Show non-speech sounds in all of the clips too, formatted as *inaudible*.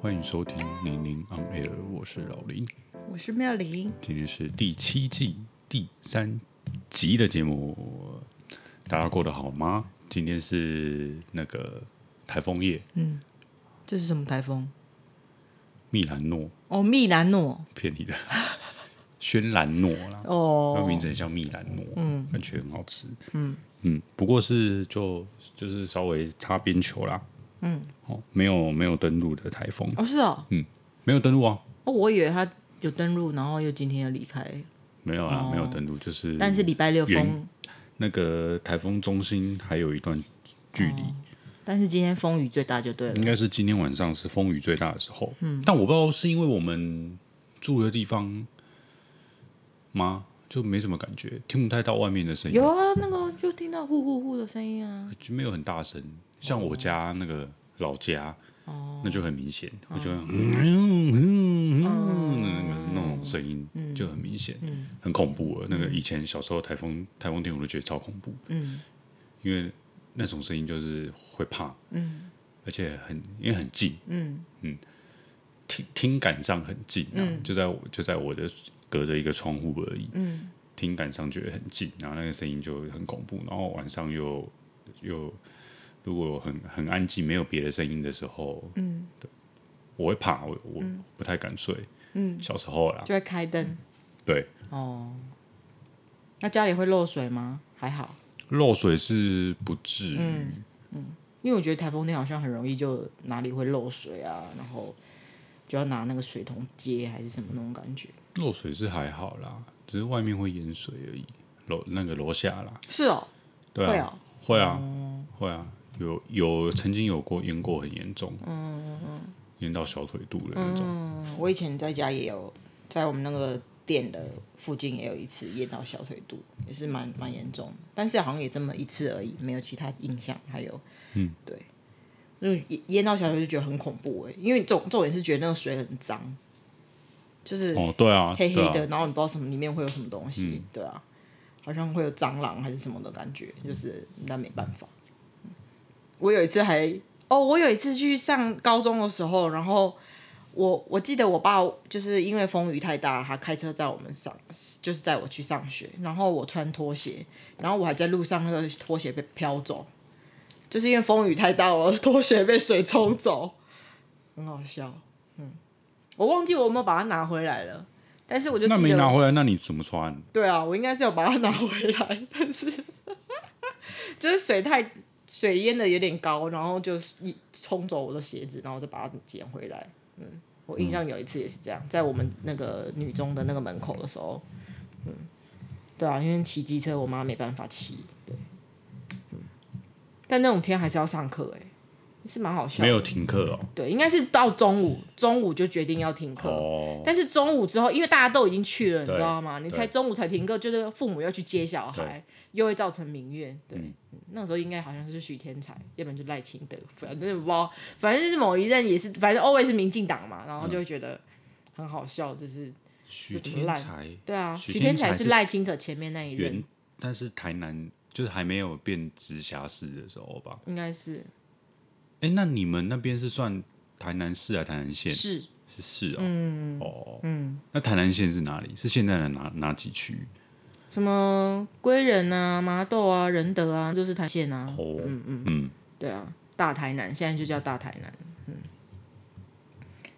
欢迎收听《零零 on air》，我是老林，我是妙玲。今天是第七季第三集的节目，大家过得好吗？今天是那个台风夜，嗯，这是什么台风？密兰诺。哦，密兰诺，骗你的，轩兰诺啦，哦，那名字很像蜜兰诺，嗯，感觉很好吃，嗯。嗯，不过是就就是稍微擦边球啦，嗯，哦，没有没有登陆的台风，哦是哦，嗯，没有登陆啊，哦，我以为他有登陆，然后又今天要离开，没有啊，哦。没有登陆，就是，但是礼拜六风，那个台风中心还有一段距离。哦。但是今天风雨最大就对了，应该是今天晚上是风雨最大的时候。嗯，但我不知道是因为我们住的地方吗？就没什么感觉，听不太到外面的声音。有啊，那个就听到呼呼呼的声音啊，就没有很大声。像我家那个老家，哦，那就很明显，我觉得嗯嗯嗯那个那种声音就很明显，很恐怖了。那个以前小时候台风台风天我都觉得超恐怖，嗯，因为。那种声音就是会怕，嗯，而且很因为很近，嗯。嗯，听听感上很近，嗯，就在我就在我的隔着一个窗户而已，嗯，听感上觉得很近，然后那个声音就很恐怖，然后晚上又又如果很很安静，没有别的声音的时候，嗯，对，我会怕，我我不太敢睡，嗯，小时候啦，就会开灯，对，哦，那家里会漏水吗？还好。漏水是不至于，嗯，嗯，因为我觉得台风天好像很容易就哪里会漏水啊，然后就要拿那个水桶接还是什么那种感觉。漏水是还好啦，只是外面会淹水而已。楼那个楼下啦，是哦，对啊，会啊，会啊，嗯、会啊，有有曾经有过淹过很严重，嗯嗯嗯，淹到小腿肚的那种。嗯，我以前在家也有，在我们那个。店的附近也有一次淹到小腿肚，也是蛮蛮严重的，但是好像也这么一次而已，没有其他印象。还有，嗯，对，就淹到小腿就觉得很恐怖哎，因为重重点是觉得那个水很脏，就是哦，对啊，黑黑的，然后你不知道什么里面会有什么东西，对啊，好像会有蟑螂还是什么的感觉，就是那没办法。我有一次还哦，我有一次去上高中的时候，然后。我我记得我爸就是因为风雨太大，他开车载我们上，就是载我去上学。然后我穿拖鞋，然后我还在路上，那个拖鞋被飘走，就是因为风雨太大，我的拖鞋被水冲走，很好笑。嗯，我忘记我有没有把它拿回来了，但是我就那没拿回来，那你怎么穿？对啊，我应该是有把它拿回来，但是就是水太水淹的有点高，然后就一冲走我的鞋子，然后就把它捡回来。嗯。我印象有一次也是这样，在我们那个女中的那个门口的时候，嗯，对啊，因为骑机车，我妈没办法骑，对，嗯，但那种天还是要上课，哎，是蛮好笑的。没有停课哦。对，应该是到中午，中午就决定要停课。哦。但是中午之后，因为大家都已经去了，你知道吗？你才中午才停课，就是父母要去接小孩，又会造成民怨。对，嗯，那个时候应该好像是许天才，要不然就赖清德，反正不知道，反正就是某一任也是，反正 always 是民进党嘛，然后就会觉得很好笑，就是许天才，对啊，许天才是赖清德前面那一任，但是台南就是还没有变直辖市的时候吧？应该是。哎，那你们那边是算台南市还是台南县？是是市哦。嗯哦嗯，那台南县是哪里？是现在的哪哪几区？什么归仁啊、麻豆啊、仁德啊，就是台县啊。哦，嗯嗯嗯，对啊，大台南现在就叫大台南。嗯，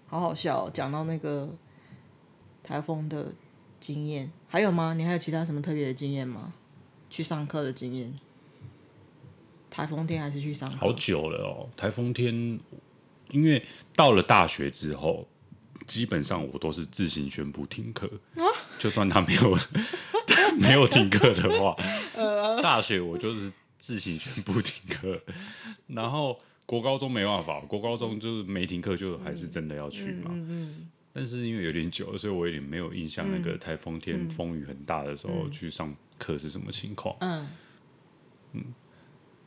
好好笑哦，讲到那个台风的经验，还有吗？你还有其他什么特别的经验吗？去上课的经验？台风天还是去上课？好久了哦，台风天，因为到了大学之后，基本上我都是自行宣布停课。啊？就算他没有。*laughs* 没有停课的话，*laughs* 大学我就是自行宣布停课，然后国高中没办法，国高中就是没停课，就还是真的要去嘛。但是因为有点久了，所以我有点没有印象，那个台风天风雨很大的时候去上课是什么情况。嗯嗯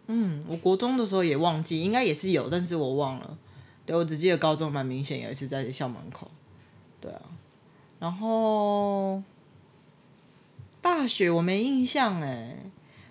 嗯，我国中的时候也忘记，应该也是有，但是我忘了。对，我只记得高中蛮明显有一次在校门口。对啊，然后。大雪我没印象哎，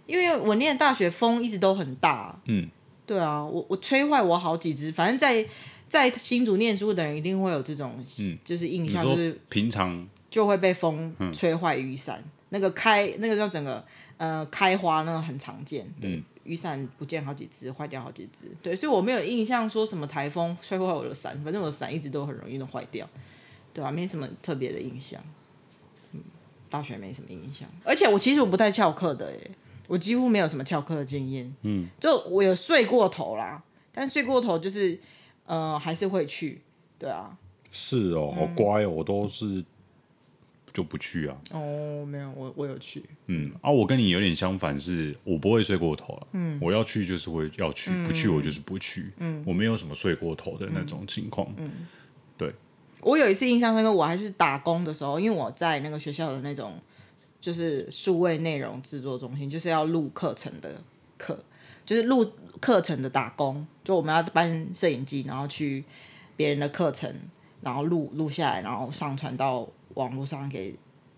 因为我念大学风一直都很大，嗯，对啊，我我吹坏我好几只，反正在在新竹念书的人一定会有这种，嗯，就是印象就是平常就会被风吹坏雨伞，嗯、那个开那个叫整个呃开花那个很常见，对，嗯、雨伞不见好几只，坏掉好几只，对，所以我没有印象说什么台风吹坏我的伞，反正我的伞一直都很容易弄坏掉，对啊，没什么特别的印象，嗯，大学没什么印象，而且我其实我不太翘课的耶。我几乎没有什么翘课的经验，嗯，就我有睡过头啦，但睡过头就是，呃，还是会去，对啊，是哦，好乖哦，我都是就不去啊，哦，没有，我我有去，嗯啊，我跟你有点相反，是我不会睡过头了，嗯，我要去就是会要去，不去我就是不去，嗯，我没有什么睡过头的那种情况，嗯，对，我有一次印象深刻，我还是打工的时候，因为我在那个学校的那种。就是数位内容制作中心，就是要录课程的课，就是录课程的打工。就我们要搬摄影机，然后去别人的课程，然后录录下来，然后上传到网络上给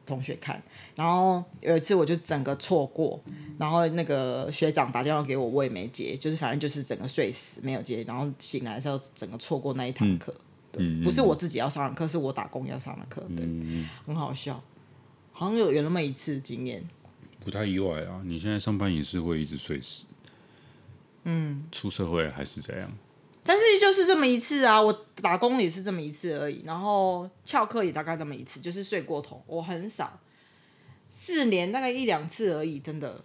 同学看。然后有一次我就整个错过，然后那个学长打电话给我，我也没接，就是反正就是整个睡死没有接。然后醒来的时候，整个错过那一堂课。对，不是我自己要上的课，是我打工要上的课。对，嗯、很好笑。好像有有那么一次经验，不太意外啊。你现在上班也是会一直睡死，嗯，出社会还是这样。但是就是这么一次啊，我打工也是这么一次而已，然后翘课也大概这么一次，就是睡过头。我很少，四年大概一两次而已，真的。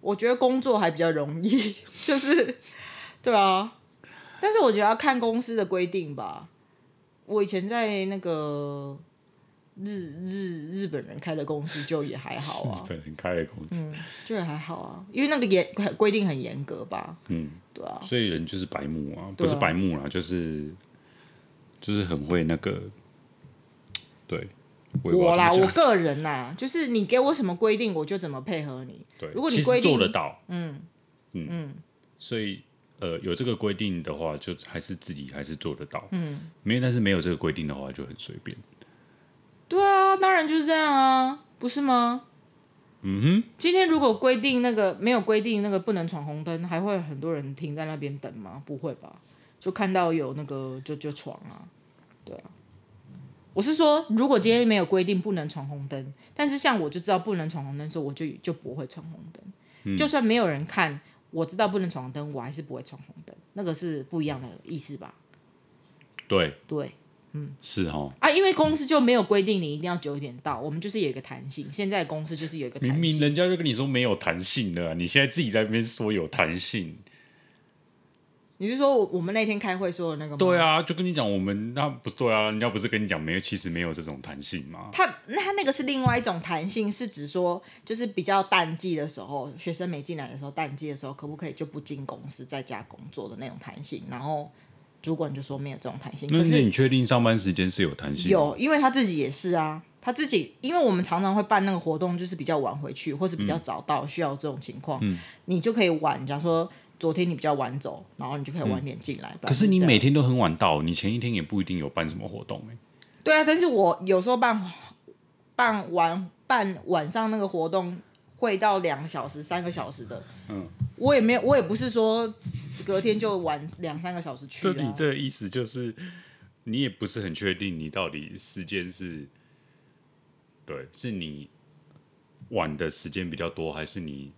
我觉得工作还比较容易，*laughs* 就是对啊。但是我觉得要看公司的规定吧。我以前在那个。日日日本人开的公司就也还好啊，日本人开的公司、嗯、就也还好啊，因为那个严规定很严格吧，嗯，对啊，所以人就是白目啊，不是白目啦，就是就是很会那个，对，我，我啦，我个人啦，就是你给我什么规定，我就怎么配合你，对，如果你规定做得到，嗯嗯嗯，所以呃有这个规定的话，就还是自己还是做得到，嗯，没有，但是没有这个规定的话，就很随便。对啊，当然就是这样啊，不是吗？嗯哼。今天如果规定那个没有规定那个不能闯红灯，还会很多人停在那边等吗？不会吧？就看到有那个就就闯啊，对啊。我是说，如果今天没有规定不能闯红灯，但是像我就知道不能闯红灯，所以我就就不会闯红灯。嗯。就算没有人看，我知道不能闯红灯，我还是不会闯红灯。那个是不一样的意思吧？对对。嗯，是哦。啊，因为公司就没有规定你一定要九点到，我们就是有一个弹性。现在公司就是有一个弹性。明明人家就跟你说没有弹性的，你现在自己在那边说有弹性。你是说我们那天开会说的那个吗？对啊，就跟你讲，我们那不对啊，人家不是跟你讲没有，其实没有这种弹性吗？他那他那个是另外一种弹性，是指说就是比较淡季的时候，学生没进来的时候，淡季的时候可不可以就不进公司在家工作的那种弹性，然后。主管就说没有这种弹性，可是你确定上班时间是有弹性？有，因为他自己也是啊，他自己，因为我们常常会办那个活动，就是比较晚回去，或是比较早到，需要这种情况，嗯，你就可以晚，假如说昨天你比较晚走，然后你就可以晚点进来。嗯。可是你每天都很晚到，你前一天也不一定有办什么活动欸。对啊，但是我有时候办办完办晚上那个活动会到两个小时、三个小时的，嗯，我也没有，我也不是说。隔天就晚两三个小时去。啊，就你这个意思就是，你也不是很确定你到底时间是，对，是你晚的时间比较多，还是你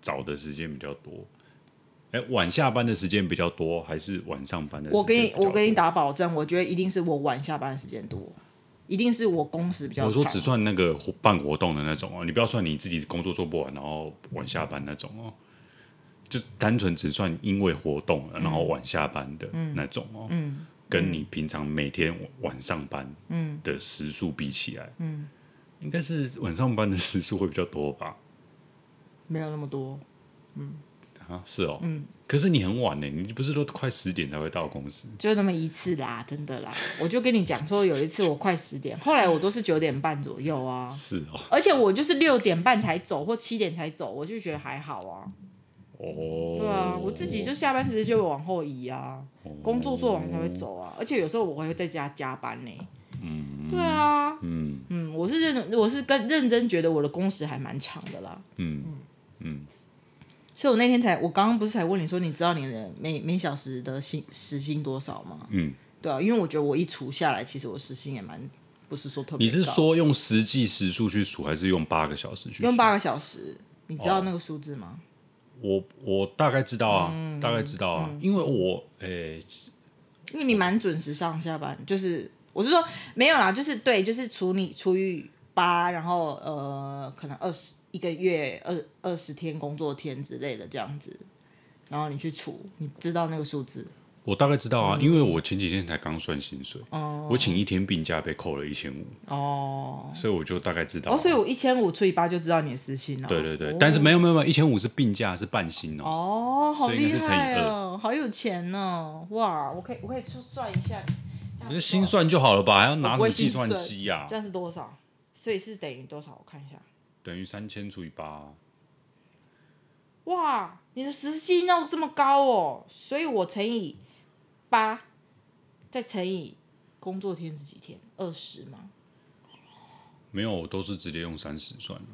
早的时间比较多？哎，晚下班的时间比较多，还是晚上班的时间？我给你，我给你打保证，我觉得一定是我晚下班的时间多，一定是我工时比较长。我说只算那个办活动的那种哦，你不要算你自己工作做不完，然后晚下班那种哦。就单纯只算因为活动，然后晚下班的那种哦，嗯，跟你平常每天晚上班的时数比起来，嗯，应该是晚上班的时数会比较多吧？没有那么多，嗯，啊，是哦，嗯，可是你很晚呢，你不是都快十点才会到公司？就那么一次啦，真的啦，我就跟你讲说，有一次我快十点，后来我都是九点半左右啊，是哦，而且我就是六点半才走或七点才走，我就觉得还好啊。哦，对啊，我自己就下班时间就会往后移啊，工作做完才会走啊，而且有时候我会在家加班呢。嗯，对啊，嗯。嗯，我是认我是跟认真觉得我的工时还蛮长的啦。嗯。嗯，所以我那天才，我刚刚不是才问你说，你知道你的每每小时的薪时薪多少吗？嗯，对啊，因为我觉得我一除下来，其实我时薪也蛮不是说特别。你是说用实际时数去数，还是用八个小时去数？用八个小时，你知道那个数字吗？哦、我我大概知道啊，嗯、大概知道啊，嗯、因为我诶，欸、因为你蛮准时上下班，就是我是说没有啦，就是对，就是除你除以八，然后呃，可能二十。一个月二二十天工作天之类的这样子，然后你去除，你知道那个数字？我大概知道啊，嗯、因为我前几天才刚算薪水，哦、我请一天病假被扣了一千五，哦，所以我就大概知道。哦，所以我一千五除以八就知道你的时薪了。对对对，哦、但是没有没有没有，一千五是病假是半薪哦。哦，好厉害哦，好有钱哦，哇，我可以我可以算一下，你是心算就好了吧？还要拿什么计算机呀？这样是多少？所以是等于多少？我看一下。等于三千除以八，哇！你的时薪要这么高哦，所以我乘以八，再乘以工作天是几天？二十吗？没有，我都是直接用三十算了。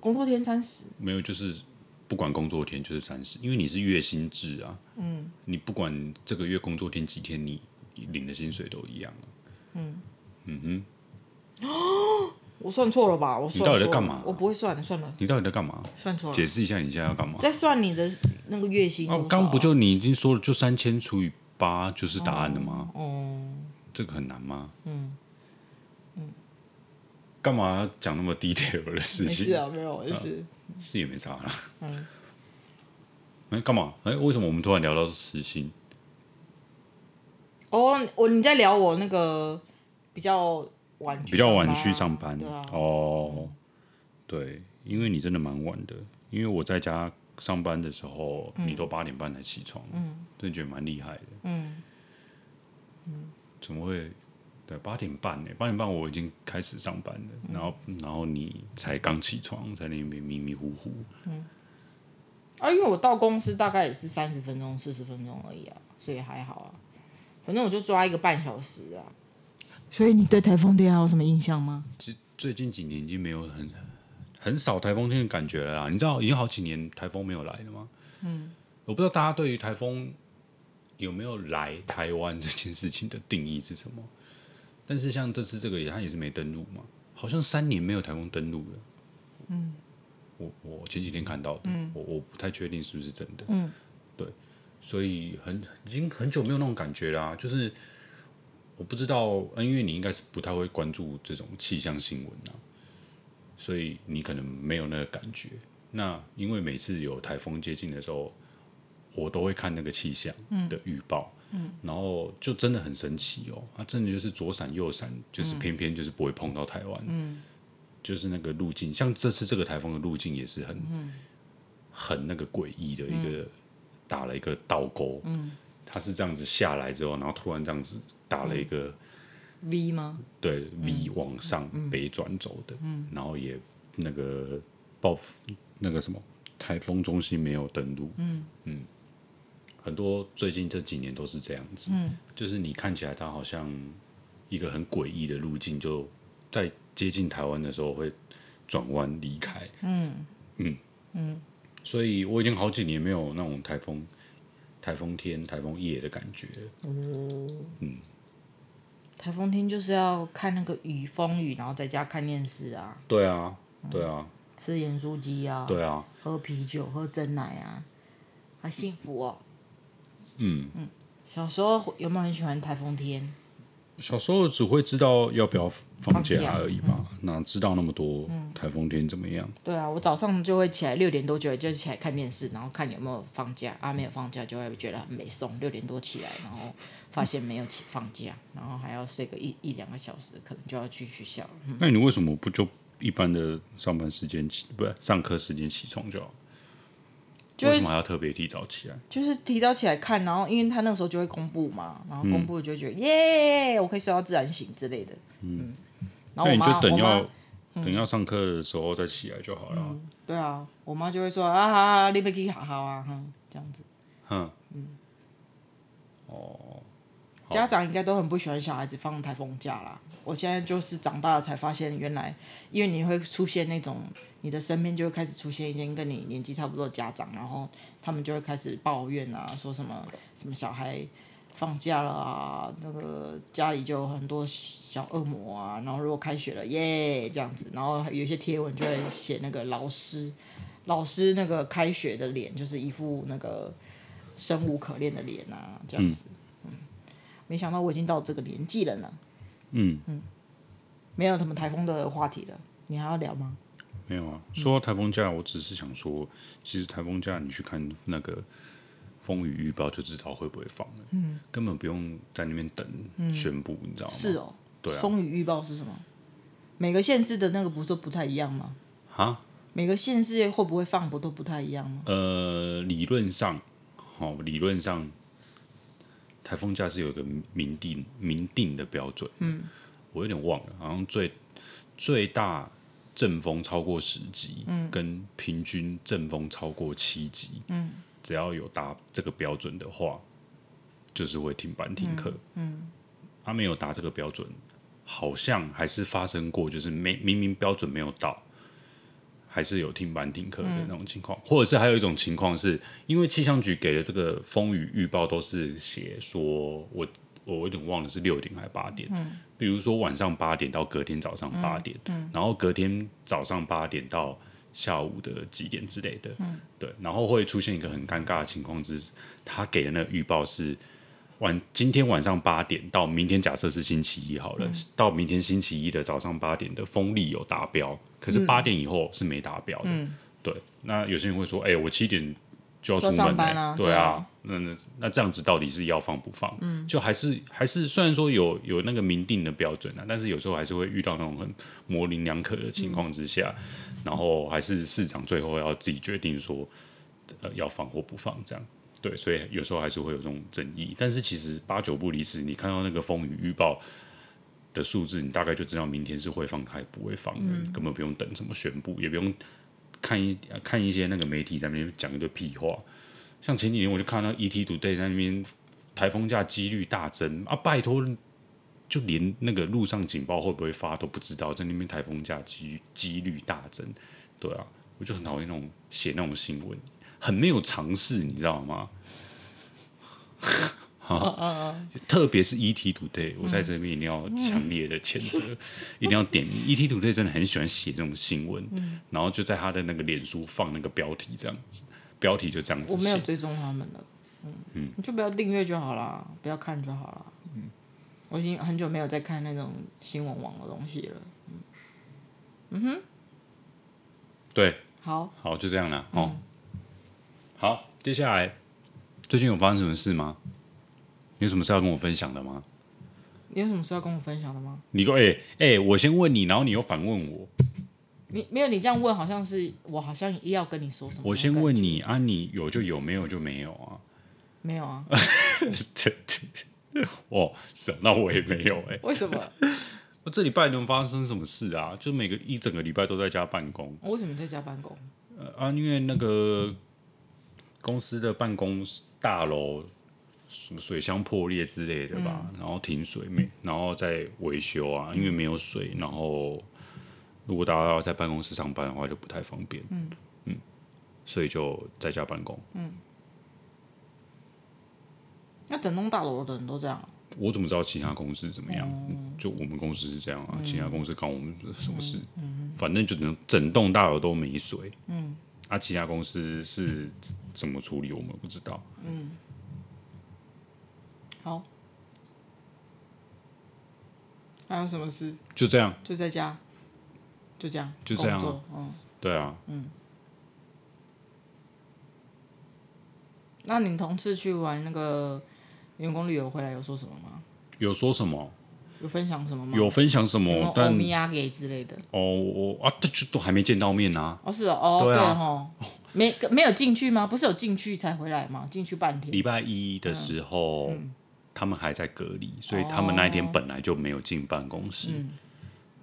工作天三十？没有，就是不管工作天就是三十，因为你是月薪制啊。嗯。你不管这个月工作天几天，你领的薪水都一样啊。嗯。嗯哼。*gasps* 哦。我算错了吧？我算。你到底在干嘛？我不会算，算了。你到底在干嘛？算错了。解释一下，你现在要干嘛？在算你的那个月薪。哦，刚不就你已经说了，就三千除以八就是答案了吗？哦。这个很难吗？嗯嗯。干嘛要讲那么 detail 的事情？是啊，没有，就是是也没差啦。嗯。哎，干嘛？哎，为什么我们突然聊到时薪？哦，我你在聊我那个比较。比较晚去上班哦，对，因为你真的蛮晚的，因为我在家上班的时候，你都八点半才起床，嗯，真的觉得蛮厉害的，嗯，怎么会？对，八点半呢？八点半我已经开始上班了，然后然后你才刚起床，在那边迷迷糊糊，嗯，啊，因为我到公司大概也是三十分钟、四十分钟而已啊，所以还好啊，反正我就抓一个半小时啊。所以你对台风天还有什么印象吗？其实最近几年已经没有很很少台风天的感觉了啦。你知道已经好几年台风没有来了吗？嗯，我不知道大家对于台风有没有来台湾这件事情的定义是什么。但是像这次这个也，它也是没登陆嘛，好像三年没有台风登陆了。嗯，我我前几天看到的，嗯、我我不太确定是不是真的。嗯，对，所以很已经很久没有那种感觉啦，就是。我不知道，因为你应该是不太会关注这种气象新闻啊，所以你可能没有那个感觉。那因为每次有台风接近的时候，我都会看那个气象的预报，嗯，然后就真的很神奇哦，它真的就是左闪右闪，就是偏偏就是不会碰到台湾，嗯，就是那个路径，像这次这个台风的路径也是很，很那个诡异的一个打了一个倒钩，嗯。它是这样子下来之后，然后突然这样子打了一个 V 吗？对，V 往上北转走的，嗯，然后也那个暴那个什么台风中心没有登陆，嗯嗯，很多最近这几年都是这样子，嗯，就是你看起来它好像一个很诡异的路径，就在接近台湾的时候会转弯离开，嗯嗯嗯，所以我已经好几年没有那种台风。台风天、台风夜的感觉。哦，嗯，台风天就是要看那个雨、风雨，然后在家看电视啊。对啊，对啊。吃盐酥鸡啊。对啊。喝啤酒、喝真奶啊，好幸福哦。嗯嗯，小时候有没有很喜欢台风天？小时候只会知道要不要放假而已吧，哪知道那么多台风天怎么样？对啊，我早上就会起来六点多就就起来看电视，然后看有没有放假啊，没有放假就会觉得很没送。六点多起来，然后发现没有起放假，然后还要睡个一一两个小时，可能就要去学校。那你为什么不就一般的上班时间起，不是上课时间起床就好？为什么要特别提早起来？就是提早起来看，然后因为他那个时候就会公布嘛，然后公布就会觉得耶，我可以睡到自然醒之类的。嗯，然后我就等要等要上课的时候再起来就好了。对啊，我妈就会说啊，你别去好好啊，这样子。哼，嗯，哦，家长应该都很不喜欢小孩子放台风假啦。我现在就是长大了才发现，原来因为你会出现那种，你的身边就会开始出现一些跟你年纪差不多的家长，然后他们就会开始抱怨啊，说什么什么小孩放假了啊，那个家里就有很多小恶魔啊，然后如果开学了耶这样子，然后有一些贴文就会写那个老师，老师那个开学的脸就是一副那个生无可恋的脸啊，这样子，没想到我已经到这个年纪了呢。嗯嗯，没有什么台风的话题了，你还要聊吗？没有啊。说到台风假，我只是想说，其实台风假你去看那个风雨预报就知道会不会放了。嗯，根本不用在那边等宣布，你知道吗？是哦，对啊。风雨预报是什么？每个县市的那个不是不太一样吗？啊？每个县市会不会放不都不太一样吗？呃，理论上，好，理论上。台风假是有一个明定明定的标准，嗯，我有点忘了，好像最最大阵风超过十级，嗯，跟平均阵风超过七级，嗯，只要有达这个标准的话，就是会停班停课，嗯，他、嗯。啊、没有达这个标准，好像还是发生过，就是没明明标准没有到。还是有停班停课的那种情况，嗯、或者是还有一种情况是，因为气象局给的这个风雨预报都是写说，我我有点忘了是六点还是八点，嗯，比如说晚上八点到隔天早上八点，嗯嗯、然后隔天早上八点到下午的几点之类的，嗯，对，然后会出现一个很尴尬的情况，就是他给的那个预报是。晚今天晚上八点到明天，假设是星期一好了，嗯、到明天星期一的早上八点的风力有达标，可是八点以后是没达标的。嗯、对，那有些人会说：“哎、欸，我七点就要出门了、欸。啊”对啊，对那那那这样子到底是要放不放？嗯，就还是还是虽然说有有那个明定的标准啊，但是有时候还是会遇到那种很模棱两可的情况之下，嗯、然后还是市长最后要自己决定说，呃，要放或不放这样。对，所以有时候还是会有这种争议，但是其实八九不离十。你看到那个风雨预报的数字，你大概就知道明天是会放开不会放，嗯、根本不用等什么宣布，也不用看一看一些那个媒体在那边讲一堆屁话。像前几年我就看到 ETtoday 在那边台风假几率大增啊，拜托，就连那个路上警报会不会发都不知道，在那边台风假几几率大增，对啊，我就很讨厌那种写那种新闻。很没有尝试，你知道吗？*laughs* 特别是 ETtoday，我在这边一定要强烈的谴责，嗯、*laughs* 一定要点 ETtoday，真的很喜欢写这种新闻，嗯、然后就在他的那个脸书放那个标题，这样子，标题就这样子。我没有追踪他们了，嗯，嗯。你就不要订阅就好了，不要看就好了。嗯，我已经很久没有在看那种新闻网的东西了。嗯，嗯哼，对，好，好，就这样了，哦。嗯好，接下来最近有发生什么事吗？你有什么事要跟我分享的吗？你有什么事要跟我分享的吗？你说，哎、欸、哎、欸，我先问你，然后你又反问我。你没有，你这样问好像是我好像也要跟你说什么。我先问你啊，你有就有，没有就没有啊？没有啊。*laughs* 对对，哦，是，那我也没有哎、欸。为什么？我 *laughs* 这礼拜能发生什么事啊？就每个一整个礼拜都在家办公。我为什么在家办公？呃啊，因为那个。公司的办公大楼什么水箱破裂之类的吧，嗯、然后停水没，然后再维修啊，因为没有水，然后如果大家要在办公室上班的话就不太方便，嗯，嗯，所以就在家办公。嗯，那整栋大楼的人都这样？我怎么知道其他公司怎么样？嗯、就我们公司是这样啊，嗯、其他公司关我们什么事？嗯嗯、反正就整整栋大楼都没水。嗯。那、啊、其他公司是怎么处理？我们不知道。嗯，好。还有什么事？就这样。就在家。就这样。就这样、啊。嗯。对啊。嗯。那你同事去玩那个员工旅游回来有说什么吗？有说什么？有分享什么吗？有分享什么？但欧米亚给之类的。哦，我啊，这就都还没见到面啊。哦，是哦，哦，对哦，没没有进去吗？不是有进去才回来吗？进去半天。礼拜一的时候，嗯嗯、他们还在隔离，所以他们那一天本来就没有进办公室。哦、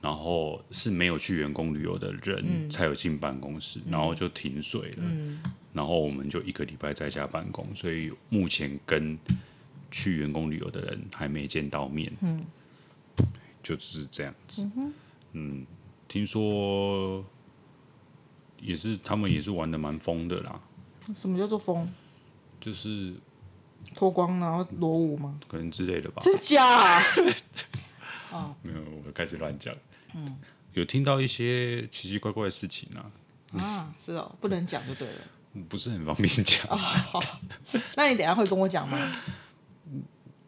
然后是没有去员工旅游的人才有进办公室，嗯、然后就停水了。嗯、然后我们就一个礼拜在家办公，所以目前跟去员工旅游的人还没见到面，嗯，就是这样子。嗯哼，嗯，听说也是他们也是玩的蛮疯的啦。什么叫做疯？就是脱光然后裸舞吗？可能之类的吧。真假、啊？*laughs* 哦，没有，我开始乱讲。嗯，有听到一些奇奇怪怪的事情啊。啊，是哦，不能讲就对了。*laughs* 不是很方便讲。*laughs* 那你等下会跟我讲吗？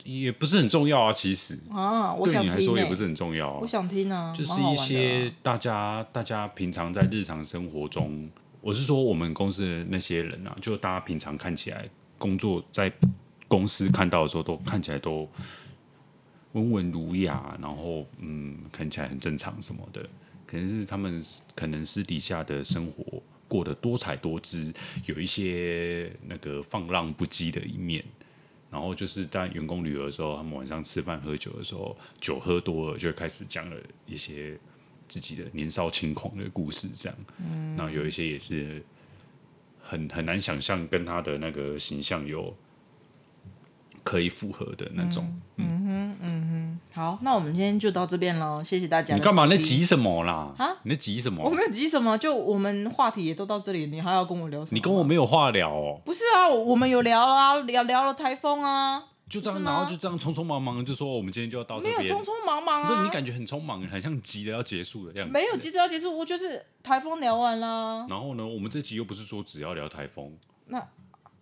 也不是很重要啊，其实啊，我想、欸、对你来说也不是很重要啊。我想听啊，就是一些大家、啊、大家平常在日常生活中，我是说我们公司的那些人啊，就大家平常看起来工作在公司看到的时候，都看起来都温文儒雅，然后嗯，看起来很正常什么的，可能是他们可能私底下的生活过得多彩多姿，有一些那个放浪不羁的一面。然后就是在员工旅游的时候，他们晚上吃饭喝酒的时候，酒喝多了，就开始讲了一些自己的年少轻狂的故事，这样。嗯。然后有一些也是很很难想象跟他的那个形象有可以符合的那种。嗯，嗯哼，嗯哼。好，那我们今天就到这边喽，谢谢大家。你干嘛？那急什么啦？啊？你那急什么？我没有急什么，就我们话题也都到这里，你还要跟我聊什么？你跟我没有话聊哦。不是啊，我们有聊啊，聊聊了台风啊，就这样，然后就这样匆匆忙忙就说我们今天就要到这边。没有匆匆忙忙啊，你感觉很匆忙，很像急着要结束的样子。没有急着要结束，我就是台风聊完了。然后呢，我们这集又不是说只要聊台风，那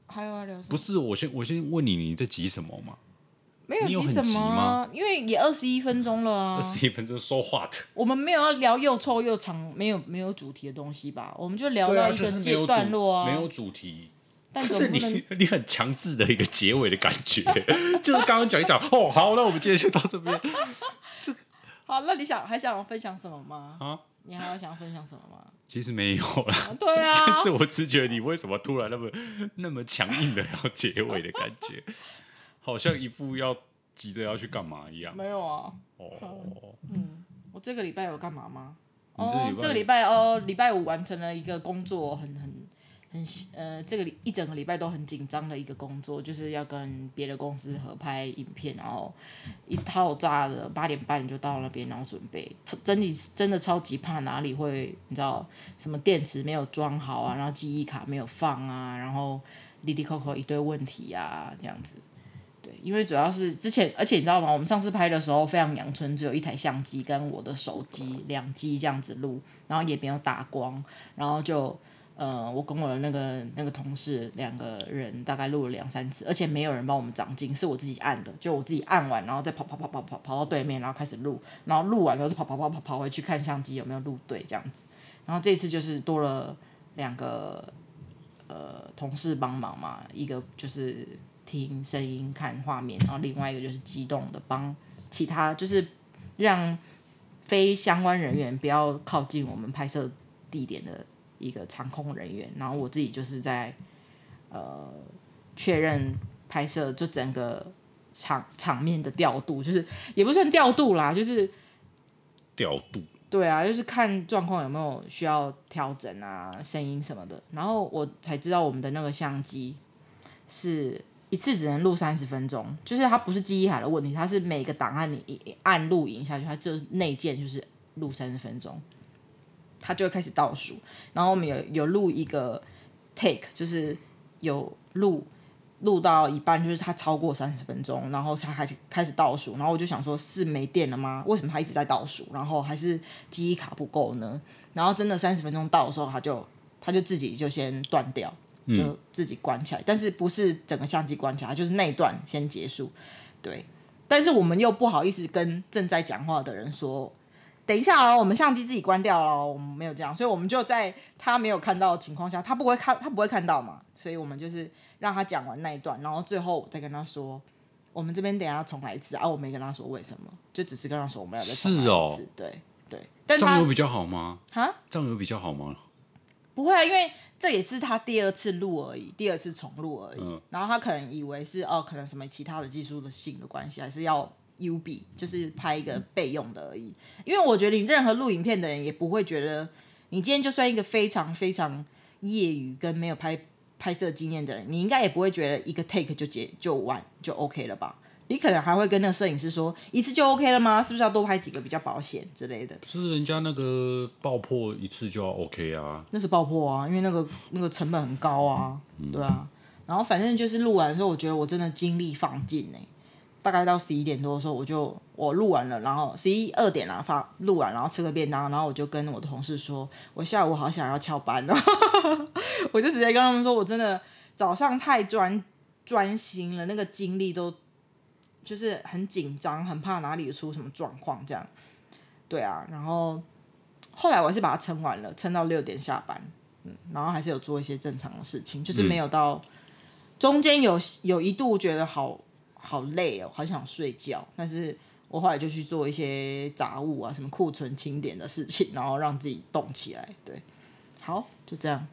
还有要聊什么？不是，我先我先问你，你在急什么嘛？没有急什么啊，因为也二十一分钟了啊。二十一分钟说话的。我们没有要聊又臭又长、没有没有主题的东西吧？我们就聊到一个阶段落啊。没有主题，但是你你很强制的一个结尾的感觉，*laughs* 就是刚刚讲一讲哦，好，那我们今天就到这边。*laughs* 这好，那你想还想要分享什么吗？啊？你还要想要分享什么吗？其实没有啦。对啊。但是我只觉得你为什么突然那么那么强硬的要结尾的感觉？*laughs* 好像一副要急着要去干嘛一样。没有啊。哦。嗯，我这个礼拜有干嘛吗？哦，这个礼拜哦，礼拜五完成了一个工作，很很很呃，这个一整个礼拜都很紧张的一个工作，就是要跟别的公司合拍影片，然后一套炸的八点半就到那边，然后准备。真的真的超级怕哪里会，你知道什么电池没有装好啊，然后记忆卡没有放啊，然后滴滴扣扣一堆问题啊，这样子。对因为主要是之前，而且你知道吗？我们上次拍的时候非常阳春，只有一台相机跟我的手机两机这样子录，然后也没有打光，然后就呃，我跟我的那个那个同事两个人大概录了两三次，而且没有人帮我们长镜，是我自己按的，就我自己按完，然后再跑跑跑跑跑跑到对面，然后开始录，然后录完之后就跑跑跑跑跑回去看相机有没有录对这样子，然后这次就是多了两个呃同事帮忙嘛，一个就是。听声音、看画面，然后另外一个就是机动的帮其他，就是让非相关人员不要靠近我们拍摄地点的一个场控人员。然后我自己就是在呃确认拍摄，就整个场场面的调度，就是也不算调度啦，就是调度。对啊，就是看状况有没有需要调整啊，声音什么的。然后我才知道我们的那个相机是。一次只能录三十分钟，就是它不是记忆海的问题，它是每个档案你一按录影下去，它就内建就是录三十分钟，它就会开始倒数。然后我们有有录一个 take，就是有录录到一半，就是他超过三十分钟，然后才开始开始倒数。然后我就想说，是没电了吗？为什么他一直在倒数？然后还是记忆卡不够呢？然后真的三十分钟到的时候，他就他就自己就先断掉。就自己关起来，但是不是整个相机关起来，就是那一段先结束。对，但是我们又不好意思跟正在讲话的人说，等一下哦，我们相机自己关掉了，我们没有这样，所以我们就在他没有看到的情况下，他不会看，他不会看到嘛，所以我们就是让他讲完那一段，然后最后再跟他说，我们这边等一下要重来一次啊，我没跟他说为什么，就只是跟他说我们要再重来一次，是哦，对对，但这样有比较好吗？哈，这样有比较好吗？不会啊，因为。这也是他第二次录而已，第二次重录而已。嗯、然后他可能以为是哦，可能什么其他的技术的性的关系，还是要 UB，就是拍一个备用的而已。因为我觉得你任何录影片的人也不会觉得，你今天就算一个非常非常业余跟没有拍拍摄经验的人，你应该也不会觉得一个 take 就结就完就 OK 了吧？你可能还会跟那个摄影师说一次就 OK 了吗？是不是要多拍几个比较保险之类的？是人家那个爆破一次就要 OK 啊？那是爆破啊，因为那个那个成本很高啊，嗯、对啊。然后反正就是录完的时候，我觉得我真的精力放尽呢。大概到十一点多的时候，我就我录完了，然后十一二点啦发录完，然后吃个便当，然后我就跟我的同事说，我下午好想要翘班哦，*laughs* 我就直接跟他们说，我真的早上太专专心了，那个精力都。就是很紧张，很怕哪里出什么状况，这样，对啊。然后后来我还是把它撑完了，撑到六点下班，嗯，然后还是有做一些正常的事情，就是没有到、嗯、中间有有一度觉得好好累哦，好想睡觉，但是我后来就去做一些杂物啊，什么库存清点的事情，然后让自己动起来，对，好，就这样。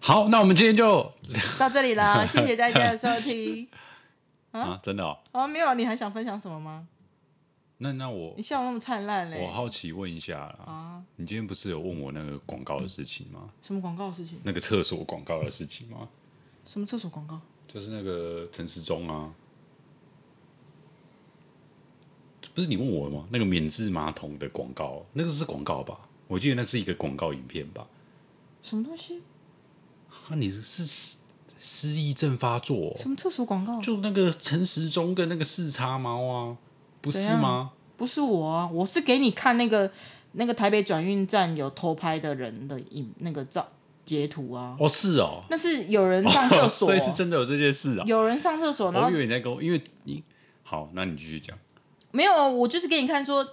好，那我们今天就 *laughs* 到这里啦，谢谢大家的收听。*laughs* 啊，啊，真的哦！啊，没有，你还想分享什么吗？那那我，你笑那么灿烂嘞！我好奇问一下啊，你今天不是有问我那个广告的事情吗？什么广告的事情？那个厕所广告的事情吗？什么厕所广告？就是那个陈时中啊，不是你问我吗？那个免治马桶的广告，那个是广告吧？我记得那是一个广告影片吧？什么东西？啊，你是失。失忆症发作？什么厕所广告？就那个陈时中跟那个四叉猫啊，不是吗？不是我啊，我是给你看那个那个台北转运站有偷拍的人的影那个照截图啊。哦，是哦，那是有人上厕 *laughs* 所，所以是真的有这件事啊。有人上厕所，然后我以为你在跟我，因为你好，那你继续讲。没有，我就是给你看说，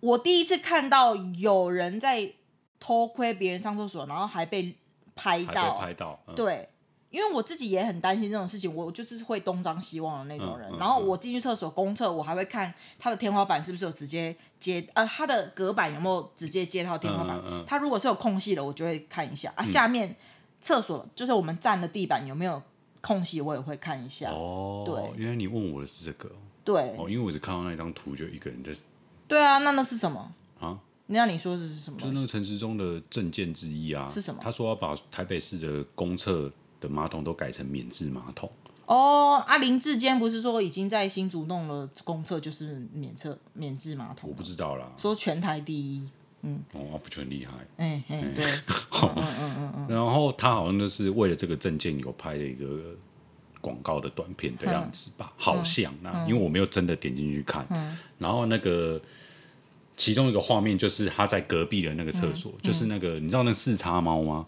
我第一次看到有人在偷窥别人上厕所，然后还被拍到，拍到，嗯、对。因为我自己也很担心这种事情，我就是会东张西望的那种人。嗯嗯、然后我进去厕所公厕，我还会看它的天花板是不是有直接接，呃，它的隔板有没有直接接到天花板。嗯嗯、它如果是有空隙的，我就会看一下。啊，下面厕所就是我们站的地板有没有空隙，我也会看一下。哦，对，原来你问我的是这个。对。哦，因为我只看到那张图，就一个人在。对啊，那那是什么？啊？那让你说这是什么？就是那个陈时中的证件之一啊。是什么？他说要把台北市的公厕。的马桶都改成免治马桶哦。阿林志坚不是说已经在新竹弄了公厕，就是免厕免治马桶？我不知道啦。说全台第一，嗯，哦，不就很厉害？哎哎，对，*laughs* 嗯嗯嗯嗯。然后他好像就是为了这个证件有拍了一个广告的短片的样子吧？好像啊，因为我没有真的点进去看。然后那个其中一个画面就是他在隔壁的那个厕所，就是那个你知道那四叉猫吗？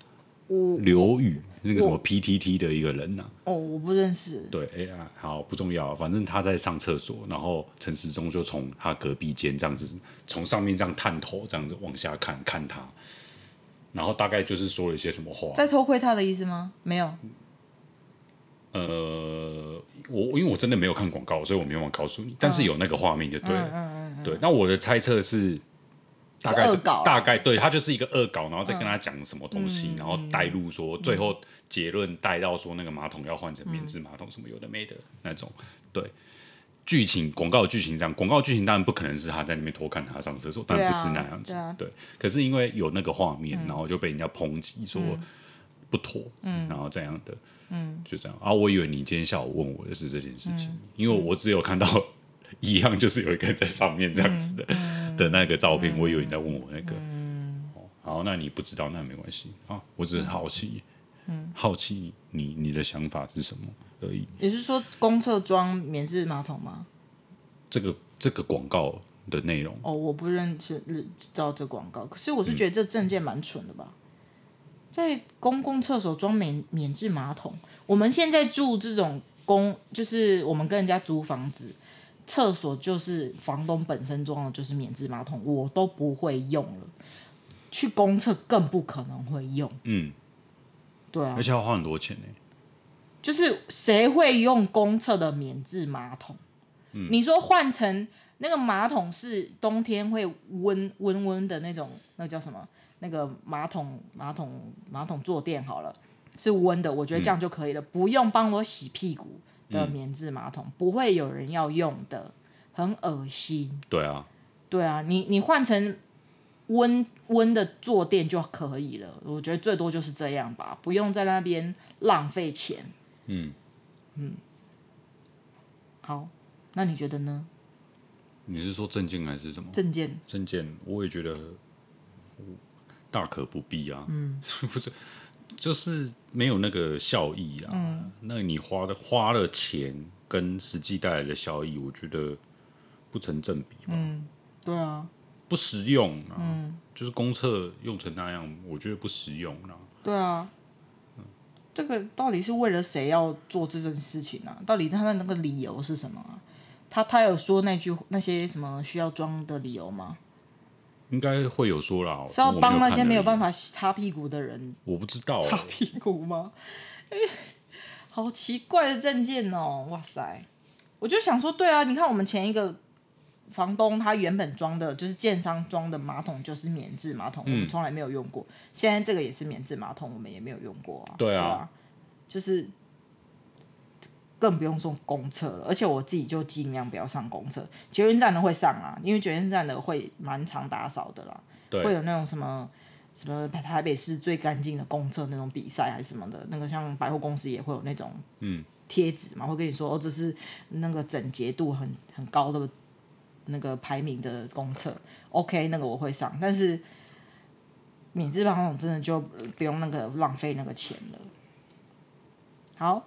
刘宇那个什么 PTT 的一个人呐、啊？哦，我不认识。对，哎呀，好不重要，反正他在上厕所，然后陈时中就从他隔壁间这样子，从上面这样探头，这样子往下看看他，然后大概就是说了一些什么话，在偷窥他的意思吗？没有。呃，我因为我真的没有看广告，所以我没有办法告诉你，但是有那个画面就对了。对，那我的猜测是。大概大概对他就是一个恶搞，然后再跟他讲什么东西，嗯、然后带入说，最后结论带到说那个马桶要换成免治马桶，什么有的没的那种。对，剧情广告剧情这样，广告剧情当然不可能是他在那边偷看他上厕所，当然不是那样子。对，啊对，啊、对，可是因为有那个画面，然后就被人家抨击说不妥，嗯、然后这样的，嗯，就这样。啊，我以为你今天下午问我的是这件事情，嗯、因为我只有看到 *laughs* 一样，就是有一个人在上面这样子的。嗯的那个照片，我以为你在问我那个。嗯、好，那你不知道那没关系啊，我只是好奇，嗯，好奇你你的想法是什么而已。你是说公厕装免治马桶吗？这个这个广告的内容哦，我不认识知道这广告，可是我是觉得这证件蛮蠢的吧，嗯、在公共厕所装免免治马桶，我们现在住这种公，就是我们跟人家租房子。厕所就是房东本身装的，就是免治马桶，我都不会用了。去公厕更不可能会用。嗯，对啊，而且要花很多钱呢。就是谁会用公厕的免治马桶？嗯，你说换成那个马桶是冬天会温温温的那种，那叫什么？那个马桶马桶马桶坐垫好了，是温的，我觉得这样就可以了，嗯，不用帮我洗屁股。的棉质马桶、嗯、不会有人要用的，很恶心。对啊，对啊，你你换成温温的坐垫就可以了。我觉得最多就是这样吧，不用在那边浪费钱。嗯嗯，好，那你觉得呢？你是说证件还是什么？证件，证件，我也觉得大可不必啊。嗯，*laughs* 不是，就是没有那个效益啊。嗯，那你花的花了钱跟实际带来的效益，我觉得不成正比吧。嗯，对啊。不实用啊，嗯，就是公厕用成那样，我觉得不实用啊。对啊，嗯，这个到底是为了谁要做这件事情啊？到底他的那个理由是什么啊？他他有说那句那些什么需要装的理由吗？应该会有说啦，是要帮那些没有办法擦屁股的人。我不知道擦屁股吗？哎，*laughs* 好奇怪的证件哦！哇塞，我就想说，对啊，你看我们前一个。房东他原本装的就是建商装的马桶，就是免治马桶，嗯、我们从来没有用过。现在这个也是免治马桶，我们也没有用过啊。对啊，对啊，就是更不用说公厕了。而且我自己就尽量不要上公厕，捷运站的会上啊，因为捷运站的会蛮常打扫的啦。对，会有那种什么什么台北市最干净的公厕那种比赛还是什么的，那个像百货公司也会有那种嗯贴纸嘛，会跟你说哦，这是那个整洁度很很高的。那个排名的公厕，OK，那个我会上，但是免治马桶真的就不用那个浪费那个钱了。好，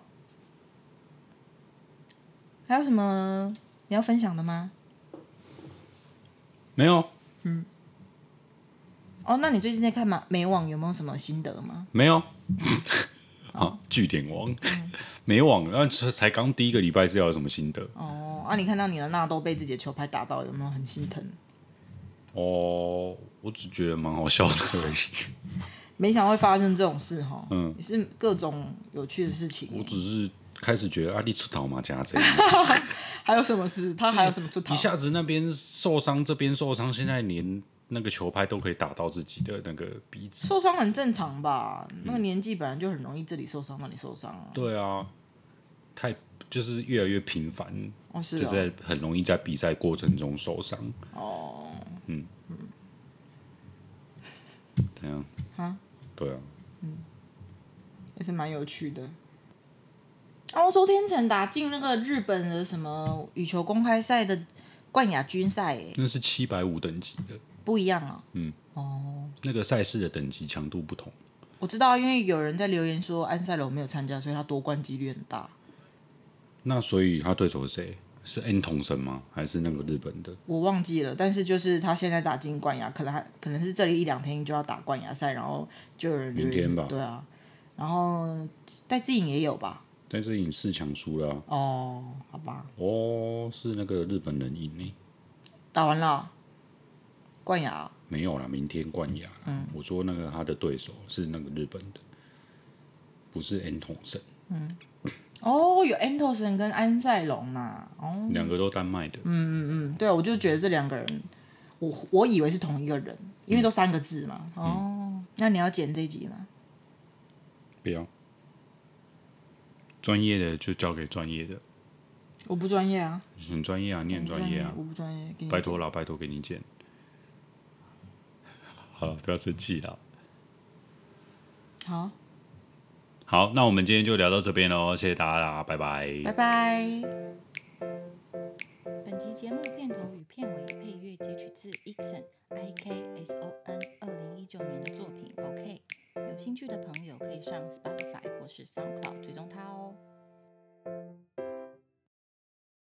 还有什么你要分享的吗？没有。嗯。哦，那你最近在看嘛？美网有没有什么心得吗？没有。*laughs* 啊，据点王，嗯、美网，那才刚第一个礼拜是要有什么心得？哦。啊！你看到你的纳豆被自己的球拍打到，有没有很心疼？哦，我只觉得蛮好笑的而已。*laughs* 没想到会发生这种事哈。嗯，也是各种有趣的事情。我只是开始觉得阿力出逃嘛，加这样。*laughs* 还有什么事？他还有什么出逃？一下子那边受伤，这边受伤，现在连那个球拍都可以打到自己的那个鼻子。受伤很正常吧？那个年纪本来就很容易这里受伤，那里受伤啊。对啊，太。就是越来越频繁，哦是哦，就在很容易在比赛过程中受伤。哦，嗯，嗯，怎样？哈？对啊，嗯，也是蛮有趣的。哦，周天成打进那个日本的什么羽球公开赛的冠亚军赛，哎，那是七百五等级的，不一样啊。嗯，哦，那个赛事的等级强度不同。我知道，因为有人在留言说安赛罗没有参加，所以他夺冠几率很大。那所以他对手是谁？是 N 同神吗？还是那个日本的？我忘记了。但是就是他现在打进冠亚，可能还可能是这里一两天就要打冠亚赛，然后就有人明天吧？对啊。然后戴志颖也有吧？戴资颖四强输了。哦，好吧。哦，是那个日本人赢呢。打完了冠亚？没有了，明天冠亚。嗯，我说那个他的对手是那个日本的，不是 N 统神。嗯。哦，有安托森跟安塞龙呐，哦，两个都丹麦的。嗯嗯嗯，对，我就觉得这两个人，我我以为是同一个人，因为都三个字嘛。嗯、哦，那你要剪这一集吗？不要，专业的就交给专业的。我不专业啊。很专业啊，你很专业啊。我不专业，拜托了，拜托给你剪。*laughs* 好了，不要生气了。好。好，那我们今天就聊到这边喽，谢谢大家啦，拜拜，拜拜。本集节目片头与片尾配乐截取自 Ikson I K S O N。有兴趣的朋友可以上 spotify 或是 soundcloud 追踪它哦